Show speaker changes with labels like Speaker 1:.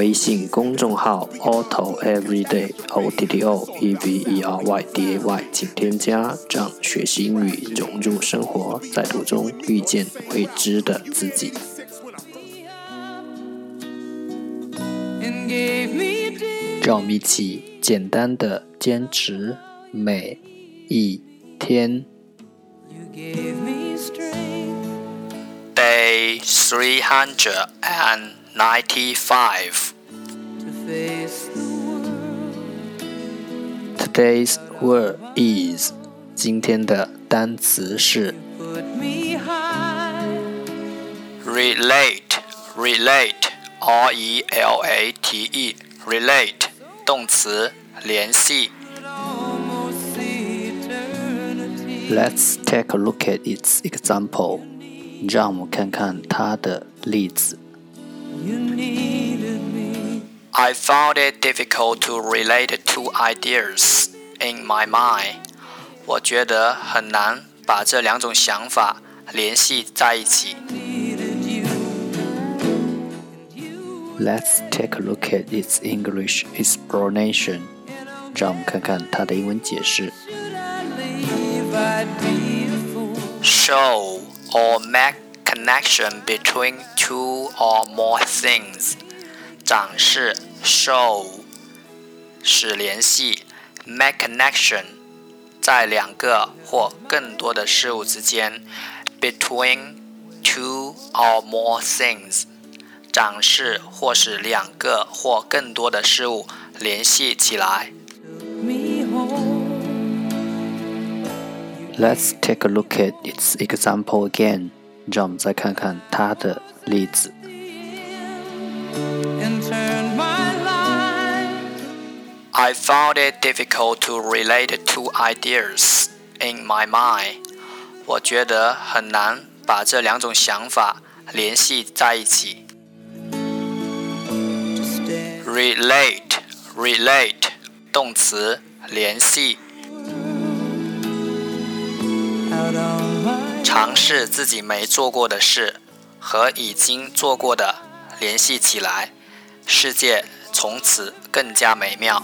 Speaker 1: 微信公众号 Auto Everyday O T T O E V E R Y D A Y，请添加，让学习英语融入生活，在途中遇见未知的自己。让我们一起简单的坚持每一天。Day three hundred and ninety-five. Today's word is 今天的单词是 relate relate r e l a t e relate 动词联系。Let's take a look at its example. 让我们看看它的例子。 I found it difficult to relate two ideas in my mind. 我觉得很难把这两种想法联系在一起。Let's take a look at its English explanation. 让我们看看它的英文解释。Show or make connection between two or more things. 展示 show 使联系 make connection 在两个或更多的事物之间 between two or more things 展示或使两个或更多的事物联系起来。Let's take a look at its example again. 让我们再看看它的例子。 I found it difficult to relate two ideas in my mind. 我觉得很难把这两种想法联系在一起。Relate, relate，动词，联系。尝试自己没做过的事和已经做过的联系起来，世界从此更加美妙。